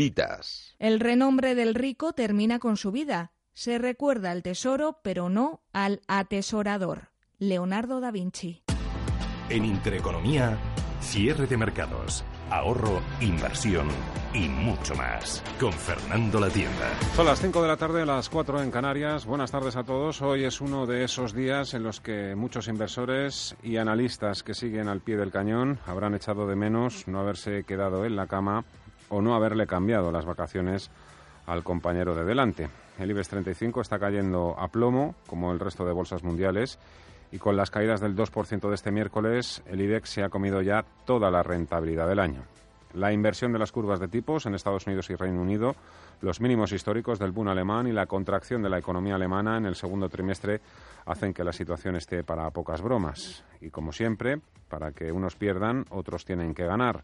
Citas. El renombre del rico termina con su vida. Se recuerda al tesoro, pero no al atesorador. Leonardo da Vinci. En Intereconomía, cierre de mercados, ahorro, inversión y mucho más. Con Fernando La Tienda. Son las 5 de la tarde, las 4 en Canarias. Buenas tardes a todos. Hoy es uno de esos días en los que muchos inversores y analistas que siguen al pie del cañón habrán echado de menos no haberse quedado en la cama o no haberle cambiado las vacaciones al compañero de delante. El IBEX 35 está cayendo a plomo, como el resto de bolsas mundiales, y con las caídas del 2% de este miércoles, el IBEX se ha comido ya toda la rentabilidad del año. La inversión de las curvas de tipos en Estados Unidos y Reino Unido, los mínimos históricos del boom alemán y la contracción de la economía alemana en el segundo trimestre hacen que la situación esté para pocas bromas. Y como siempre, para que unos pierdan, otros tienen que ganar.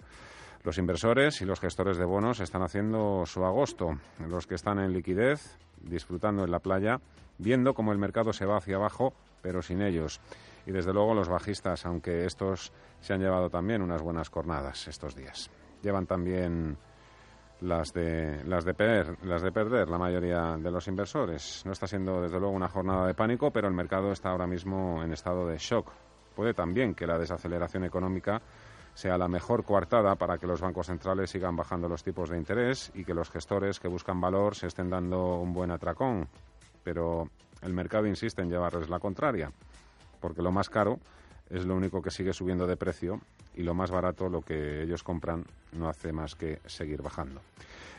Los inversores y los gestores de bonos están haciendo su agosto. Los que están en liquidez, disfrutando en la playa, viendo cómo el mercado se va hacia abajo, pero sin ellos. Y desde luego los bajistas, aunque estos se han llevado también unas buenas cornadas estos días. Llevan también las de, las de, perder, las de perder la mayoría de los inversores. No está siendo desde luego una jornada de pánico, pero el mercado está ahora mismo en estado de shock. Puede también que la desaceleración económica sea la mejor coartada para que los bancos centrales sigan bajando los tipos de interés y que los gestores que buscan valor se estén dando un buen atracón. Pero el mercado insiste en llevarles la contraria, porque lo más caro es lo único que sigue subiendo de precio y lo más barato, lo que ellos compran, no hace más que seguir bajando.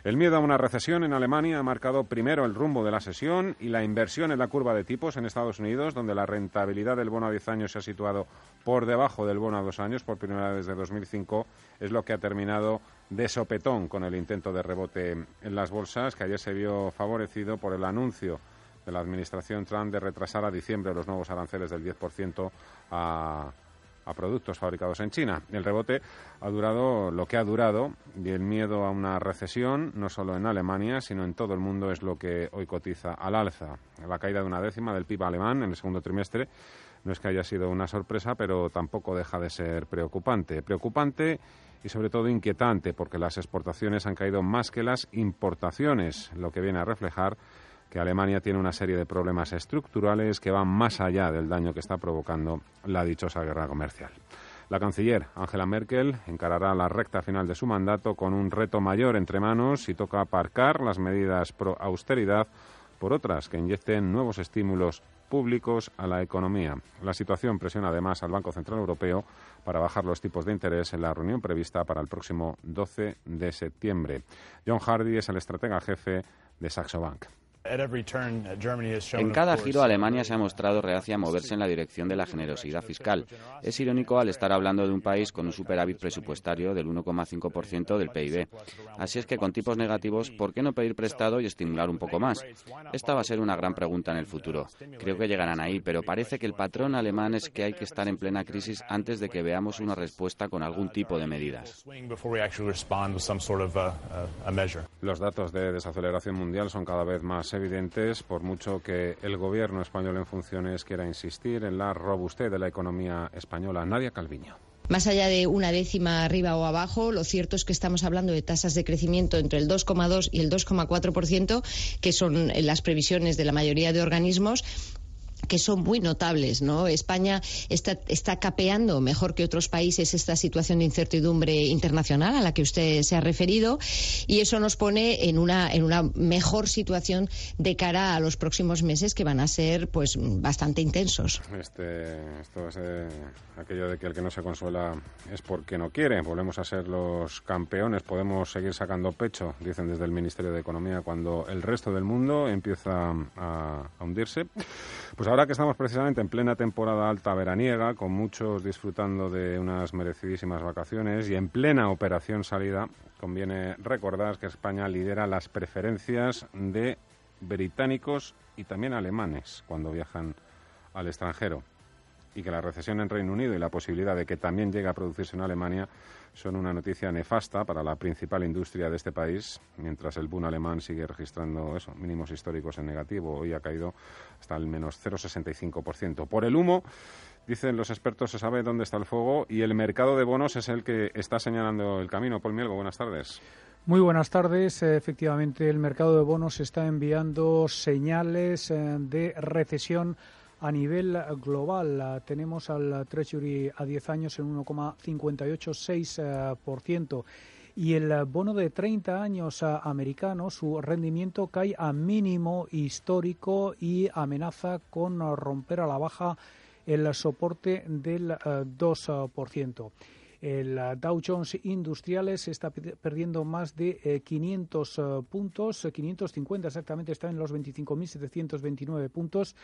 El miedo a una recesión en Alemania ha marcado primero el rumbo de la sesión y la inversión en la curva de tipos en Estados Unidos, donde la rentabilidad del bono a 10 años se ha situado por debajo del bono a dos años por primera vez desde 2005, es lo que ha terminado de sopetón con el intento de rebote en las bolsas, que ayer se vio favorecido por el anuncio de la administración Trump de retrasar a diciembre los nuevos aranceles del 10% a a productos fabricados en China. El rebote ha durado lo que ha durado y el miedo a una recesión, no solo en Alemania, sino en todo el mundo, es lo que hoy cotiza al alza. La caída de una décima del PIB alemán en el segundo trimestre no es que haya sido una sorpresa, pero tampoco deja de ser preocupante. Preocupante y sobre todo inquietante, porque las exportaciones han caído más que las importaciones, lo que viene a reflejar que Alemania tiene una serie de problemas estructurales que van más allá del daño que está provocando la dichosa guerra comercial. La canciller Angela Merkel encarará la recta final de su mandato con un reto mayor entre manos y toca aparcar las medidas pro austeridad por otras que inyecten nuevos estímulos públicos a la economía. La situación presiona además al Banco Central Europeo para bajar los tipos de interés en la reunión prevista para el próximo 12 de septiembre. John Hardy es el estratega jefe de Saxo Bank. En cada giro, Alemania se ha mostrado reacia a moverse en la dirección de la generosidad fiscal. Es irónico al estar hablando de un país con un superávit presupuestario del 1,5% del PIB. Así es que con tipos negativos, ¿por qué no pedir prestado y estimular un poco más? Esta va a ser una gran pregunta en el futuro. Creo que llegarán ahí, pero parece que el patrón alemán es que hay que estar en plena crisis antes de que veamos una respuesta con algún tipo de medidas. Los datos de desaceleración mundial son cada vez más evidentes, por mucho que el gobierno español en funciones quiera insistir en la robustez de la economía española. Nadia Calviño. Más allá de una décima arriba o abajo, lo cierto es que estamos hablando de tasas de crecimiento entre el 2,2 y el 2,4%, que son las previsiones de la mayoría de organismos que son muy notables, ¿no? España está, está capeando mejor que otros países esta situación de incertidumbre internacional a la que usted se ha referido y eso nos pone en una, en una mejor situación de cara a los próximos meses que van a ser pues bastante intensos. Este, esto es eh, aquello de que el que no se consuela es porque no quiere. Volvemos a ser los campeones, podemos seguir sacando pecho, dicen desde el Ministerio de Economía, cuando el resto del mundo empieza a, hundirse. Pues Pues ahora que estamos precisamente en plena temporada alta veraniega, con muchos disfrutando de unas merecidísimas vacaciones y en plena operación salida, conviene recordar que España lidera las preferencias de británicos y también alemanes cuando viajan al extranjero y que la recesión en Reino Unido y la posibilidad de que también llegue a producirse en Alemania son una noticia nefasta para la principal industria de este país, mientras el boom alemán sigue registrando eso, mínimos históricos en negativo. Hoy ha caído hasta el menos 0,65%. Por el humo, dicen los expertos, se sabe dónde está el fuego y el mercado de bonos es el que está señalando el camino. Paul Mielgo, buenas tardes. Muy buenas tardes. Efectivamente, el mercado de bonos está enviando señales eh, de recesión a nivel global tenemos al Treasury a 10 años en 1,586% y el bono de 30 años americano, su rendimiento cae a mínimo histórico y amenaza con romper a la baja el soporte del 2%. Eh, el Dow Jones Industriales está perdiendo más de 500 eh, puntos, 550 exactamente, está en los 25.729 puntos.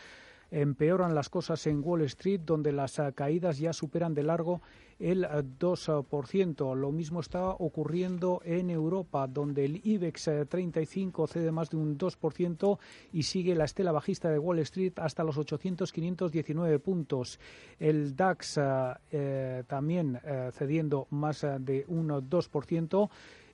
Empeoran las cosas en Wall Street, donde las ah, caídas ya superan de largo el 2%. Ah, Lo mismo está ocurriendo en Europa, donde el IBEX 35 eh, cede más de un 2% y sigue la estela bajista de Wall Street hasta los 800-519 puntos. El DAX eh, también eh, cediendo más de un 2%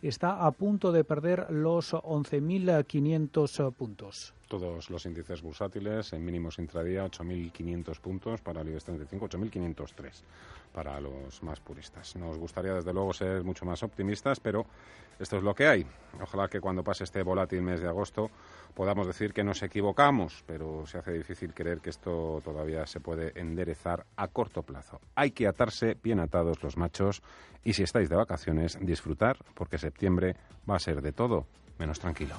está a punto de perder los 11.500 puntos. Todos los índices bursátiles en mínimos intradía, 8.500 puntos para el IBEX 35, 8.503 para los más puristas. Nos gustaría, desde luego, ser mucho más optimistas, pero esto es lo que hay. Ojalá que cuando pase este volátil mes de agosto podamos decir que nos equivocamos, pero se hace difícil creer que esto todavía se puede enderezar a corto plazo. Hay que atarse bien atados los machos y si estáis de vacaciones, disfrutar, porque septiembre va a ser de todo menos tranquilo.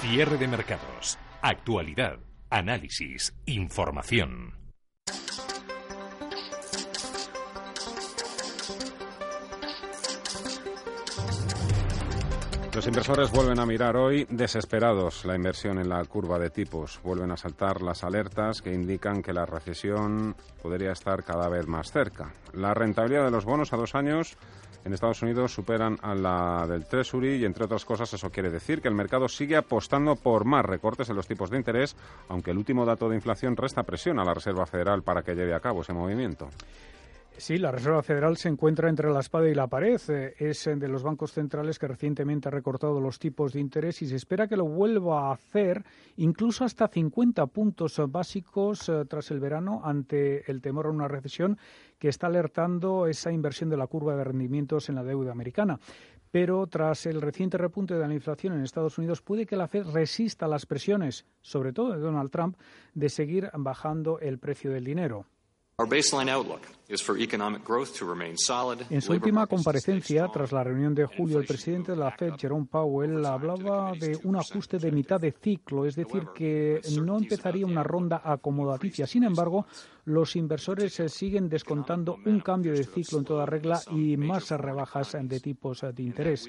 Cierre de mercados. Actualidad. Análisis. Información. Los inversores vuelven a mirar hoy desesperados la inversión en la curva de tipos. Vuelven a saltar las alertas que indican que la recesión podría estar cada vez más cerca. La rentabilidad de los bonos a dos años en Estados Unidos superan a la del Treasury y, entre otras cosas, eso quiere decir que el mercado sigue apostando por más recortes en los tipos de interés, aunque el último dato de inflación resta presión a la Reserva Federal para que lleve a cabo ese movimiento. Sí, la Reserva Federal se encuentra entre la espada y la pared. Eh, es de los bancos centrales que recientemente ha recortado los tipos de interés y se espera que lo vuelva a hacer incluso hasta 50 puntos básicos eh, tras el verano ante el temor a una recesión que está alertando esa inversión de la curva de rendimientos en la deuda americana pero tras el reciente repunte de la inflación en Estados Unidos puede que la Fed resista las presiones, sobre todo de Donald Trump, de seguir bajando el precio del dinero. En su última comparecencia, tras la reunión de julio, el presidente de la Fed, Jerome Powell, hablaba de un ajuste de mitad de ciclo, es decir, que no empezaría una ronda acomodaticia. Sin embargo, los inversores siguen descontando un cambio de ciclo en toda regla y más rebajas de tipos de interés.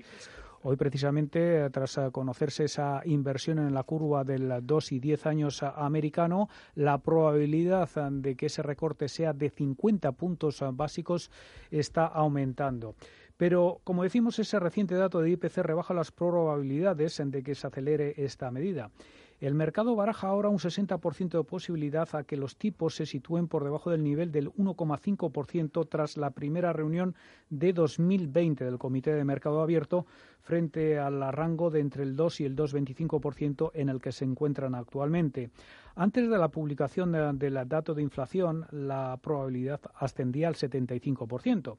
Hoy, precisamente, tras conocerse esa inversión en la curva del 2 y 10 años americano, la probabilidad de que ese recorte sea de 50 puntos básicos está aumentando. Pero, como decimos, ese reciente dato de IPC rebaja las probabilidades de que se acelere esta medida. El mercado baraja ahora un 60% de posibilidad a que los tipos se sitúen por debajo del nivel del 1,5% tras la primera reunión de 2020 del Comité de Mercado Abierto frente al rango de entre el 2 y el 2,25% en el que se encuentran actualmente. Antes de la publicación del dato de inflación, la probabilidad ascendía al 75%.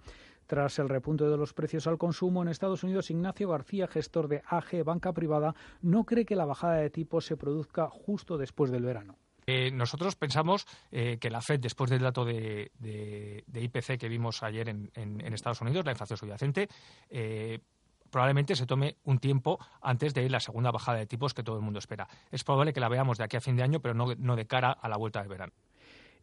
Tras el repunte de los precios al consumo en Estados Unidos, Ignacio García, gestor de AG Banca Privada, no cree que la bajada de tipos se produzca justo después del verano. Eh, nosotros pensamos eh, que la Fed, después del dato de, IPC que vimos ayer en, Estados Unidos, la inflación subyacente, eh, probablemente se tome un tiempo antes de la segunda bajada de tipos que todo el mundo espera. Es probable que la veamos de aquí a fin de año, pero no de cara a la vuelta del verano.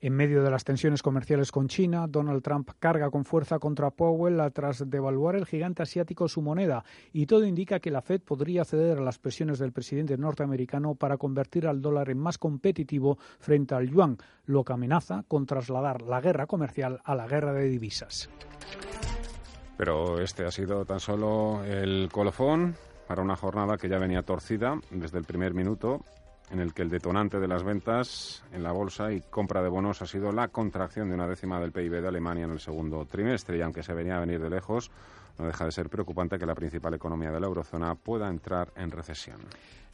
En medio de las tensiones comerciales con China, Donald Trump carga con fuerza contra Powell tras devaluar el gigante asiático su moneda y todo indica que la Fed podría ceder a las presiones del presidente norteamericano para convertir al dólar en más competitivo frente al yuan, lo que amenaza con trasladar la guerra comercial a la guerra de divisas. Pero este ha sido tan solo el colofón para una jornada que ya venía torcida desde el primer minuto en el que el detonante de las ventas en la bolsa y compra de bonos ha sido la contracción de una décima del PIB de Alemania en el segundo trimestre y aunque se venía a venir de lejos, no deja de ser preocupante que la principal economía de la eurozona pueda entrar en recesión.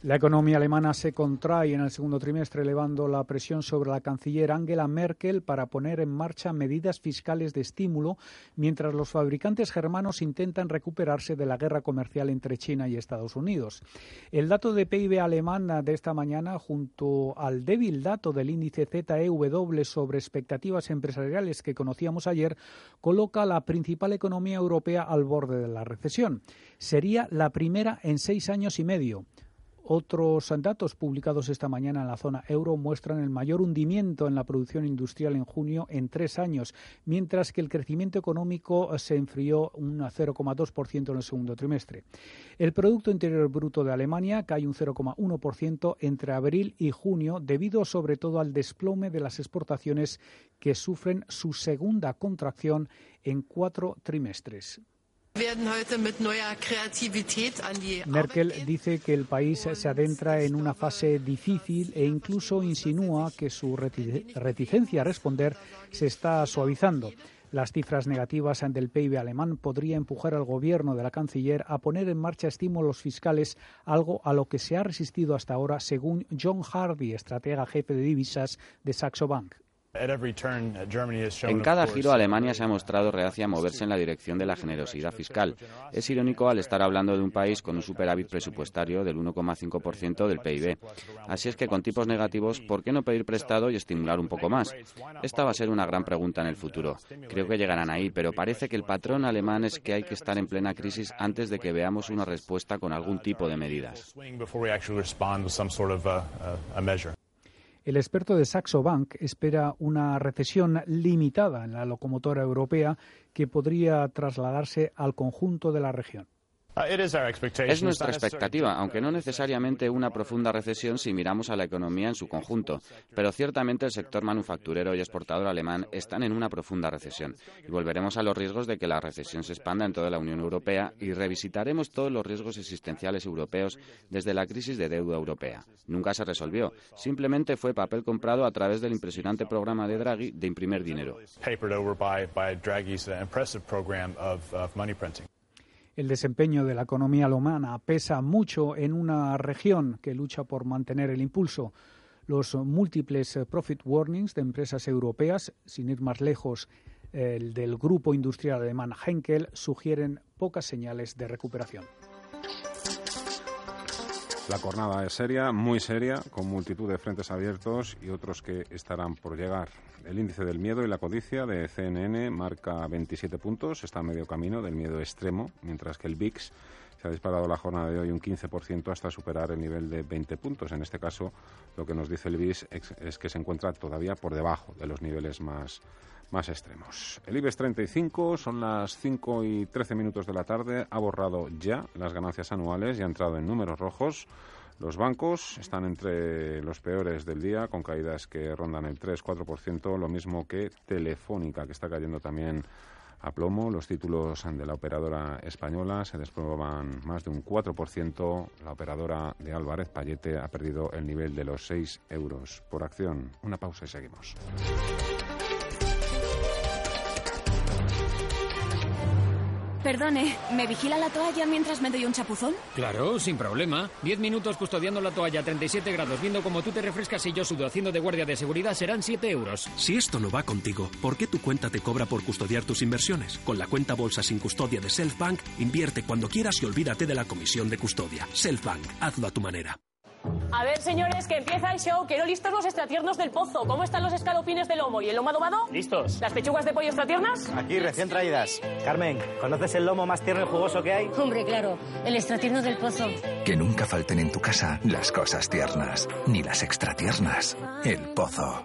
La economía alemana se contrae en el segundo trimestre, elevando la presión sobre la canciller Angela Merkel para poner en marcha medidas fiscales de estímulo, mientras los fabricantes germanos intentan recuperarse de la guerra comercial entre China y Estados Unidos. El dato de PIB alemán de esta mañana, junto al débil dato del índice ZEW sobre expectativas empresariales que conocíamos ayer, coloca a la principal economía europea al borde de la recesión. Sería la primera en seis años y medio. Otros datos publicados esta mañana en la zona euro muestran el mayor hundimiento en la producción industrial en junio en tres años, mientras que el crecimiento económico se enfrió un 0,2% en el segundo trimestre. El Producto Interior Bruto de Alemania cae un 0,1% entre abril y junio, debido sobre todo al desplome de las exportaciones que sufren su segunda contracción en cuatro trimestres. Merkel dice que el país se adentra en una fase difícil e incluso insinúa que su reticencia a responder se está suavizando. Las cifras negativas del PIB alemán podría empujar al gobierno de la canciller a poner en marcha estímulos fiscales, algo a lo que se ha resistido hasta ahora, según John Hardy, estratega jefe de divisas de Saxo Bank. En cada giro, Alemania se ha mostrado reacia a moverse en la dirección de la generosidad fiscal. Es irónico al estar hablando de un país con un superávit presupuestario del 1,5% del PIB. Así es que con tipos negativos, ¿por qué no pedir prestado y estimular un poco más? Esta va a ser una gran pregunta en el futuro. Creo que llegarán ahí, pero parece que el patrón alemán es que hay que estar en plena crisis antes de que veamos una respuesta con algún tipo de medidas. El experto de Saxo Bank espera una recesión limitada en la locomotora europea que podría trasladarse al conjunto de la región. Uh, es nuestra expectativa, aunque no necesariamente una profunda recesión si miramos a la economía en su conjunto. Pero ciertamente el sector manufacturero y exportador alemán están en una profunda recesión. Y volveremos a los riesgos de que la recesión se expanda en toda la Unión Europea y revisitaremos todos los riesgos existenciales europeos desde la crisis de deuda europea. Nunca se resolvió. Simplemente fue papel comprado a través del impresionante programa de Draghi de imprimir dinero. El desempeño de la economía alemana pesa mucho en una región que lucha por mantener el impulso. Los múltiples profit warnings de empresas europeas, sin ir más lejos, el del grupo industrial alemán Henkel, sugieren pocas señales de recuperación. La jornada es seria, muy seria, con multitud de frentes abiertos y otros que estarán por llegar. El índice del miedo y la codicia de CNN marca 27 puntos, está a medio camino del miedo extremo, mientras que el VIX se ha disparado la jornada de hoy un 15% hasta superar el nivel de 20 puntos. En este caso, lo que nos dice el VIX es que se encuentra todavía por debajo de los niveles más más extremos. El IBEX 35 son las 5 y 13 minutos de la tarde, ha borrado ya las ganancias anuales y ha entrado en números rojos. Los bancos están entre los peores del día, con caídas que rondan el 3-4%, lo mismo que Telefónica, que está cayendo también a plomo. Los títulos de la operadora española se desploman más de un 4%. La operadora de Álvarez Payete ha perdido el nivel de los 6 euros por acción. Una pausa y seguimos. Perdone, ¿me vigila la toalla mientras me doy un chapuzón? Claro, sin problema. Diez minutos custodiando la toalla a 37 grados, viendo cómo tú te refrescas y yo sudo haciendo de guardia de seguridad serán 7 euros. Si esto no va contigo, ¿por qué tu cuenta te cobra por custodiar tus inversiones? Con la cuenta bolsa sin custodia de Selfbank, invierte cuando quieras y olvídate de la comisión de custodia. Selfbank, hazlo a tu manera. A ver, señores, que empieza el show. Quiero listos los extratiernos del pozo. ¿Cómo están los escalopines de lomo y el lomo adobado? Listos. ¿Las pechugas de pollo extratiernas? Aquí, recién traídas. Carmen, ¿conoces el lomo más tierno y jugoso que hay? Hombre, claro. El extratierno del pozo. Que nunca falten en tu casa las cosas tiernas, ni las extratiernas. El pozo.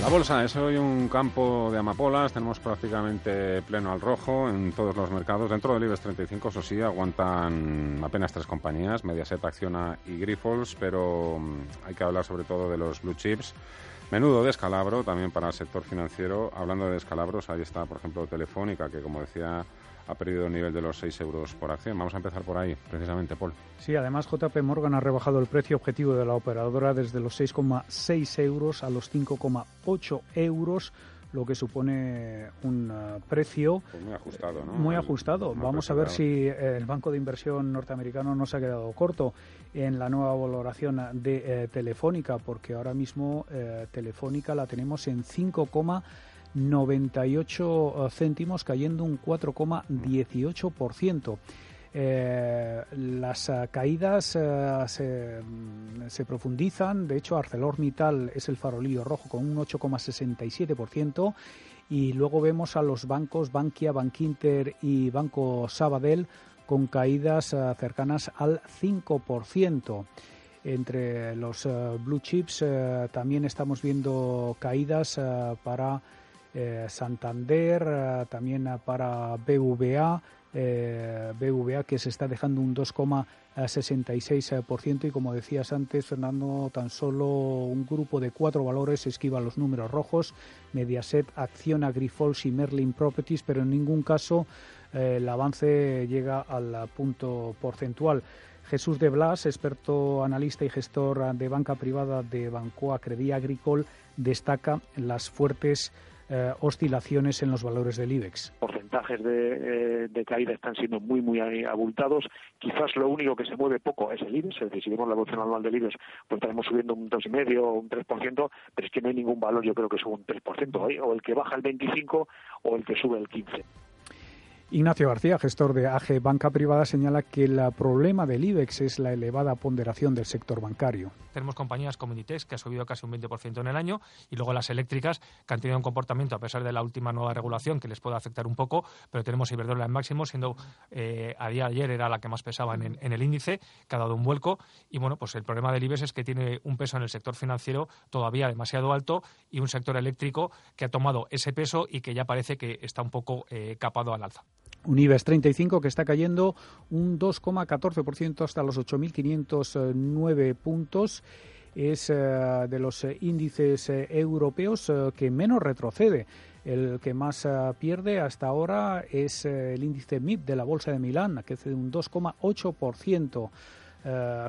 La bolsa es hoy un campo de amapolas, tenemos prácticamente pleno al rojo en todos los mercados. Dentro del IBEX 35, eso sí, aguantan apenas tres compañías, Mediaset, Acciona y Grifols, pero mm, hay que hablar sobre todo de los blue chips. Menudo descalabro también para el sector financiero. Hablando de descalabros, ahí está, por ejemplo, Telefónica, que como decía ha perdido el nivel de los 6 euros por acción. Vamos a empezar por ahí, precisamente, Paul. Sí, además JP Morgan ha rebajado el precio objetivo de la operadora desde los 6,6 euros a los 5,8 euros lo que supone un uh, precio pues muy ajustado. ¿no? Muy ajustado. Vamos a ver si el Banco de Inversión norteamericano no se ha quedado corto en la nueva valoración de eh, Telefónica, porque ahora mismo eh, Telefónica la tenemos en 5, 98 eh, céntimos, cayendo un 4,18%. Eh, las eh, caídas mm, se, profundizan. De hecho, ArcelorMittal es el farolillo rojo con un 8,67%. Y luego vemos a los bancos Bankia, Bankinter y Banco Sabadell con caídas cercanas al 5%. Entre los blue chips también estamos viendo caídas para eh, Santander, eh, también para BVA, eh, BVA que se está dejando un 2,66% y como decías antes, Fernando, tan solo un grupo de cuatro valores esquiva los números rojos, Mediaset, Acciona, Grifols y Merlin Properties, pero en ningún caso el avance llega al punto porcentual. Jesús de Blas, experto analista y gestor de banca privada de Bancoa Credit Agricole, destaca las fuertes eh, oscilaciones en los valores del IBEX. Porcentajes de, eh, de, caída están siendo muy, muy abultados. Quizás lo único que se mueve poco es el IBEX, es decir, si vemos la evolución anual del IBEX, pues estaremos subiendo un 2,5 o un 3%, pero es que no hay ningún valor, yo creo que sube un 3%, ¿eh? o el que baja el 25 o el que sube el 15. Ignacio García, gestor de AG Banca Privada, señala que el problema del IBEX es la elevada ponderación del sector bancario. Tenemos compañías como Inditex, que ha subido casi un 20% en el año, y luego las eléctricas, que han tenido un comportamiento, a pesar de la última nueva regulación, que les puede afectar un poco, pero tenemos Iberdrola en máximo, siendo eh, a día de ayer era la que más pesaba en, el índice, que ha dado un vuelco. Y bueno, pues el problema del IBEX es que tiene un peso en el sector financiero todavía demasiado alto y un sector eléctrico que ha tomado ese peso y que ya parece que está un poco eh, capado al alza. Un IBEX 35 que está cayendo un 2,14% hasta los 8.509 puntos. Es eh, de los eh, índices eh, europeos que menos retrocede. El que más pierde hasta ahora es el índice MIP de la Bolsa de Milán, que cede un 2,8%.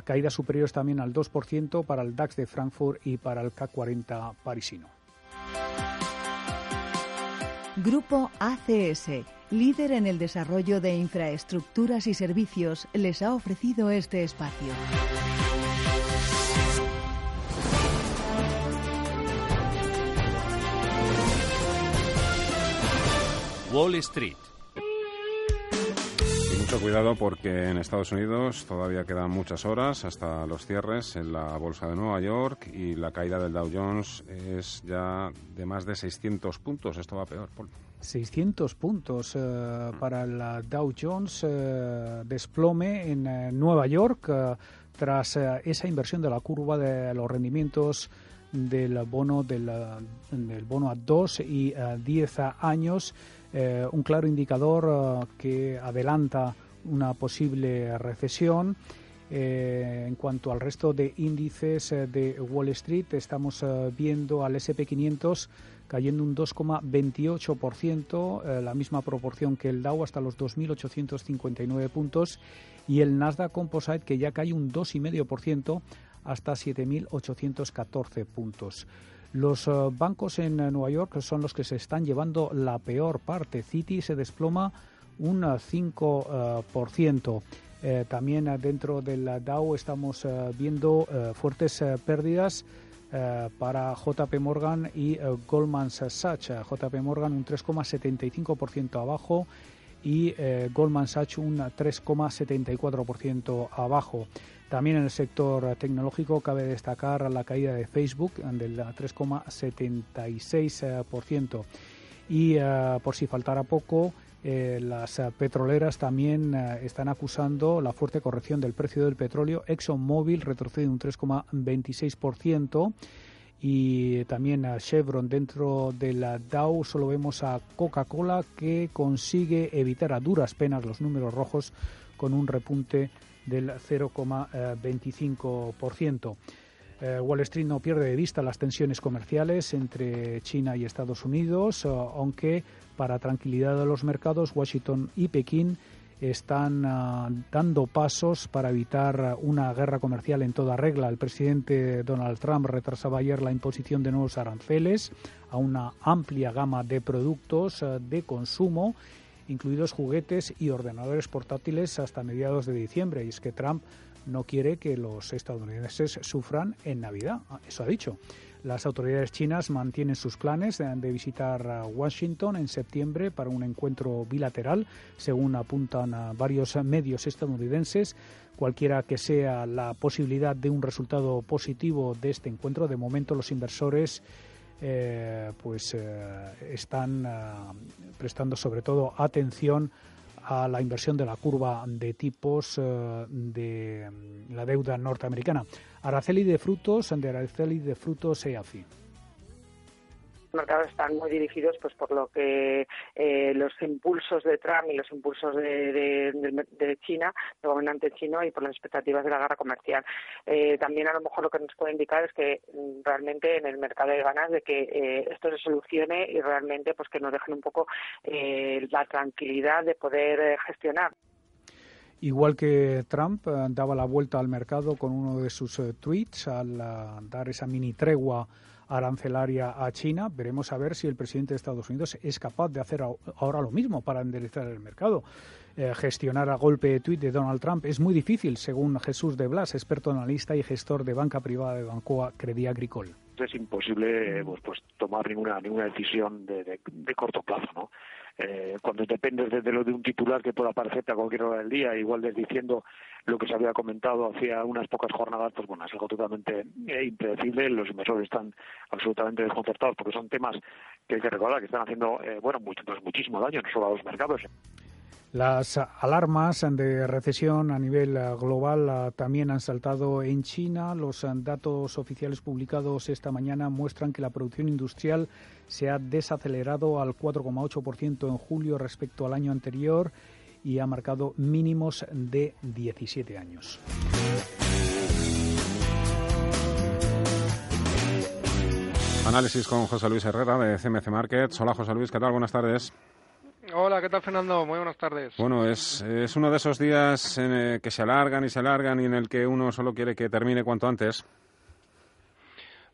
caídas superiores también al 2% para el DAX de Frankfurt y para el CAC 40 parisino. Grupo ACS líder en el desarrollo de infraestructuras y servicios, les ha ofrecido este espacio. Wall Street. Cuidado porque en Estados Unidos todavía quedan muchas horas hasta los cierres en la bolsa de Nueva York y la caída del Dow Jones es ya de más de 600 puntos. Esto va peor, Paul. 600 puntos eh, para el Dow Jones, eh, desplome en eh, Nueva York tras esa inversión de la curva de los rendimientos del bono del, del bono a 2 y a 10 años, un claro indicador que adelanta una posible recesión. en cuanto al resto de índices de Wall Street, estamos viendo al SP500 cayendo un 2,28%, eh, la misma proporción que el Dow hasta los 2.859 puntos y el Nasdaq Composite que ya cae un 2,5% hasta 7.814 puntos. Los eh, bancos en Nueva York son los que se están llevando la peor parte. Citi se desploma un 5%. Eh, también dentro del Dow estamos viendo fuertes pérdidas para JP Morgan y Goldman Sachs. JP Morgan un 3,75% abajo y eh, Goldman Sachs un 3,74% abajo. También en el sector tecnológico cabe destacar la caída de Facebook del 3,76%. Y eh, por si faltara poco, eh, las petroleras también están acusando la fuerte corrección del precio del petróleo. ExxonMobil retrocede un 3,26% y también a Chevron dentro de la Dow solo vemos a Coca-Cola que consigue evitar a duras penas los números rojos con un repunte del 0,25%. Eh, Wall Street no pierde de vista las tensiones comerciales entre China y Estados Unidos, aunque para tranquilidad de los mercados, Washington y Pekín están ah, dando pasos para evitar una guerra comercial en toda regla. El presidente Donald Trump retrasaba ayer la imposición de nuevos aranceles a una amplia gama de productos ah, de consumo, incluidos juguetes y ordenadores portátiles hasta mediados de diciembre. Y es que Trump no quiere que los estadounidenses sufran en Navidad. Ah, eso ha dicho. Las autoridades chinas mantienen sus planes de visitar Washington en septiembre para un encuentro bilateral, según apuntan varios medios estadounidenses. Cualquiera que sea la posibilidad de un resultado positivo de este encuentro, de momento los inversores eh, pues eh, están eh, prestando sobre todo atención a la inversión de la curva de tipos de la deuda norteamericana. Araceli de frutos, de Araceli de frutos EAFI mercados están muy dirigidos pues por lo que eh, los impulsos de Trump y los impulsos de, de, China, del gobernante chino y por las expectativas de la guerra comercial. Eh, también a lo mejor lo que nos puede indicar es que mm, realmente en el mercado hay ganas de que eh, esto se solucione y realmente pues que nos dejen un poco la tranquilidad de poder gestionar. Igual que Trump eh, daba la vuelta al mercado con uno de sus eh, tweets al eh, dar esa mini tregua arancelaria a China, veremos a ver si el presidente de Estados Unidos es capaz de hacer ahora lo mismo para enderezar el mercado. gestionar a golpe de tweet de Donald Trump es muy difícil, según Jesús de Blas, experto analista y gestor de banca privada de Bancoa Credit Agricole. Es imposible pues, pues tomar ninguna ninguna decisión de, de corto plazo, ¿no? Eh, cuando dependes de, lo de un titular que pueda aparecerte a cualquier hora del día, igual desdiciendo lo que se había comentado hacía unas pocas jornadas, pues bueno, es algo totalmente eh, impredecible. Los inversores están absolutamente desconcertados porque son temas que hay que recordar que están haciendo, eh, bueno, mucho, pues muchísimo daño, no solo a los mercados. Las alarmas de recesión a nivel global ah, también han saltado en China. Los datos oficiales publicados esta mañana muestran que la producción industrial se ha desacelerado al 4,8% en julio respecto al año anterior y ha marcado mínimos de 17 años. Análisis con José Luis Herrera de CMC Markets. Hola José Luis, ¿qué tal? Buenas tardes. Hola, ¿qué tal Fernando? Muy buenas tardes. Bueno, es, es uno de esos días en que se alargan y se alargan y en el que uno solo quiere que termine cuanto antes.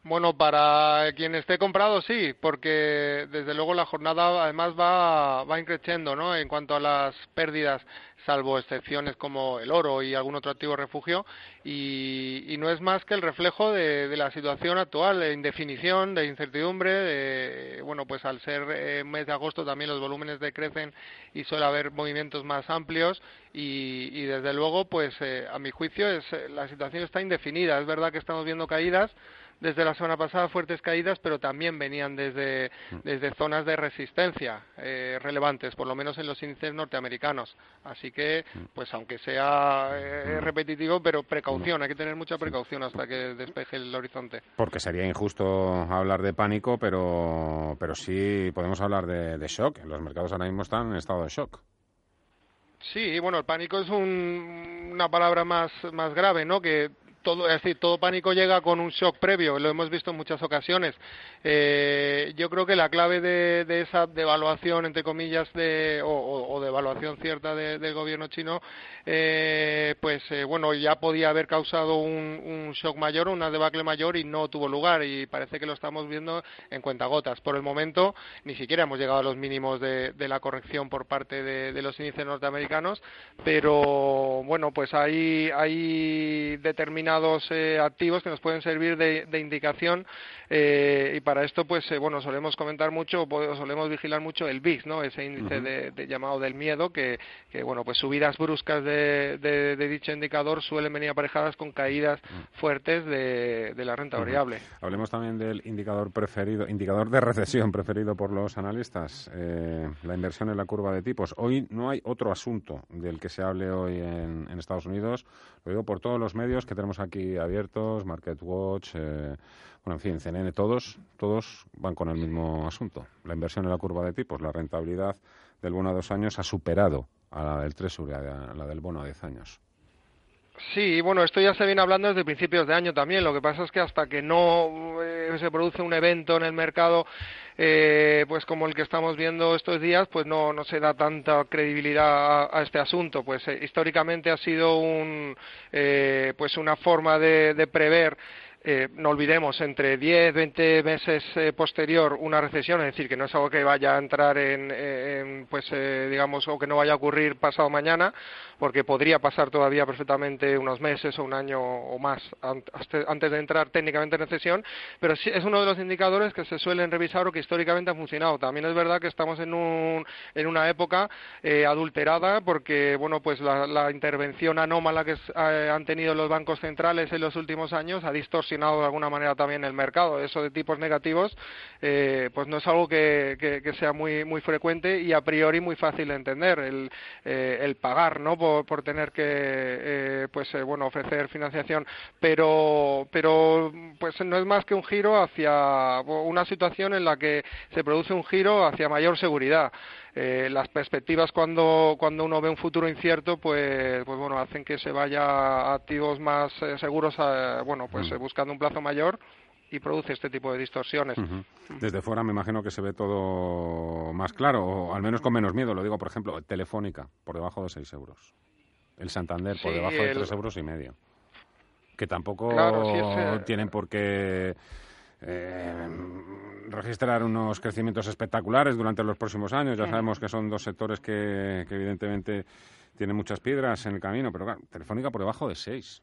Bueno, para quien esté comprado sí, porque desde luego la jornada además va, va increciendo, ¿no? En cuanto a las pérdidas, salvo excepciones como el oro y algún otro activo refugio, y, no es más que el reflejo de, la situación actual, de indefinición, de incertidumbre, de, bueno, pues al ser eh, mes de agosto también los volúmenes decrecen y suele haber movimientos más amplios y, desde luego, pues eh, a mi juicio es la situación está indefinida. Es verdad que estamos viendo caídas desde la semana pasada fuertes caídas, pero también venían desde, mm. desde zonas de resistencia eh, relevantes, por lo menos en los índices norteamericanos. Así que, mm. pues aunque sea eh, mm. repetitivo, pero precaución, hay que tener mucha precaución hasta que despeje el horizonte. Porque sería injusto hablar de pánico, pero, pero sí podemos hablar de, de shock. Los mercados ahora mismo están en estado de shock. Sí, bueno, el pánico es una palabra más, más grave, ¿no? Que todo, es decir, todo pánico llega con un shock previo, lo hemos visto en muchas ocasiones. Eh, yo creo que la clave de, esa devaluación, entre comillas, de, o, devaluación cierta del gobierno chino, eh, pues eh, bueno, ya podía haber causado un, shock mayor, una debacle mayor y no tuvo lugar y parece que lo estamos viendo en cuentagotas. Por el momento, ni siquiera hemos llegado a los mínimos de, la corrección por parte de, los índices norteamericanos, pero bueno, pues hay, hay determinados activos que nos pueden servir de, indicación y para esto, pues bueno, solemos comentar mucho, solemos vigilar mucho el VIX, ¿no? Ese índice de, llamado del miedo, que, bueno, pues subidas bruscas de, dicho indicador suelen venir aparejadas con caídas mm. fuertes de, la renta variable. Hablemos también del indicador preferido, indicador de recesión preferido por los analistas, eh, la inversión en la curva de tipos. Hoy no hay otro asunto del que se hable hoy en, Estados Unidos, lo digo por todos los medios que tenemos aquí abiertos, MarketWatch, eh, bueno, en fin, CNN, todos, todos van con el mismo asunto. La inversión en la curva de tipos, la rentabilidad del bono a dos años ha superado a la del Treasury, a la del bono a diez años. Sí, bueno, esto ya se viene hablando desde principios de año también. Lo que pasa es que hasta que no eh, se produce un evento en el mercado, eh, pues como el que estamos viendo estos días, pues no, no se da tanta credibilidad a, este asunto. Pues eh, históricamente ha sido un, pues una forma de prever eh, no olvidemos, entre 10, 20 meses eh, posterior una recesión, es decir, que no es algo que vaya a entrar en, pues, eh, digamos, o que no vaya a ocurrir pasado mañana, porque podría pasar todavía perfectamente unos meses o un año o más antes de entrar técnicamente en recesión, pero sí es uno de los indicadores que se suelen revisar o que históricamente han funcionado. También es verdad que estamos en, un, en una época adulterada porque, bueno, pues la, intervención anómala que han tenido los bancos centrales en los últimos años ha distorsionado de alguna manera también el mercado. Eso de tipos negativos, eh, pues no es algo que, sea muy muy frecuente y a priori muy fácil de entender el, eh, el pagar, ¿no? Por, tener que, eh, pues bueno, ofrecer financiación, pero pero pues no es más que un giro hacia una situación en la que se produce un giro hacia mayor seguridad. Las perspectivas cuando, cuando uno ve un futuro incierto, pues, pues bueno, hacen que se vaya a activos más seguros, bueno, pues mm. buscando un plazo mayor y produce este tipo de distorsiones. Desde fuera me imagino que se ve todo más claro, o al menos con menos miedo. Lo digo, por ejemplo, Telefónica, por debajo de 6 euros. El Santander, por debajo de 3 euros y medio. Que tampoco tienen por qué eh, registrar unos crecimientos espectaculares durante los próximos años. Ya sabemos que son dos sectores que, que evidentemente tienen muchas piedras en el camino, pero claro, Telefónica por debajo de 6.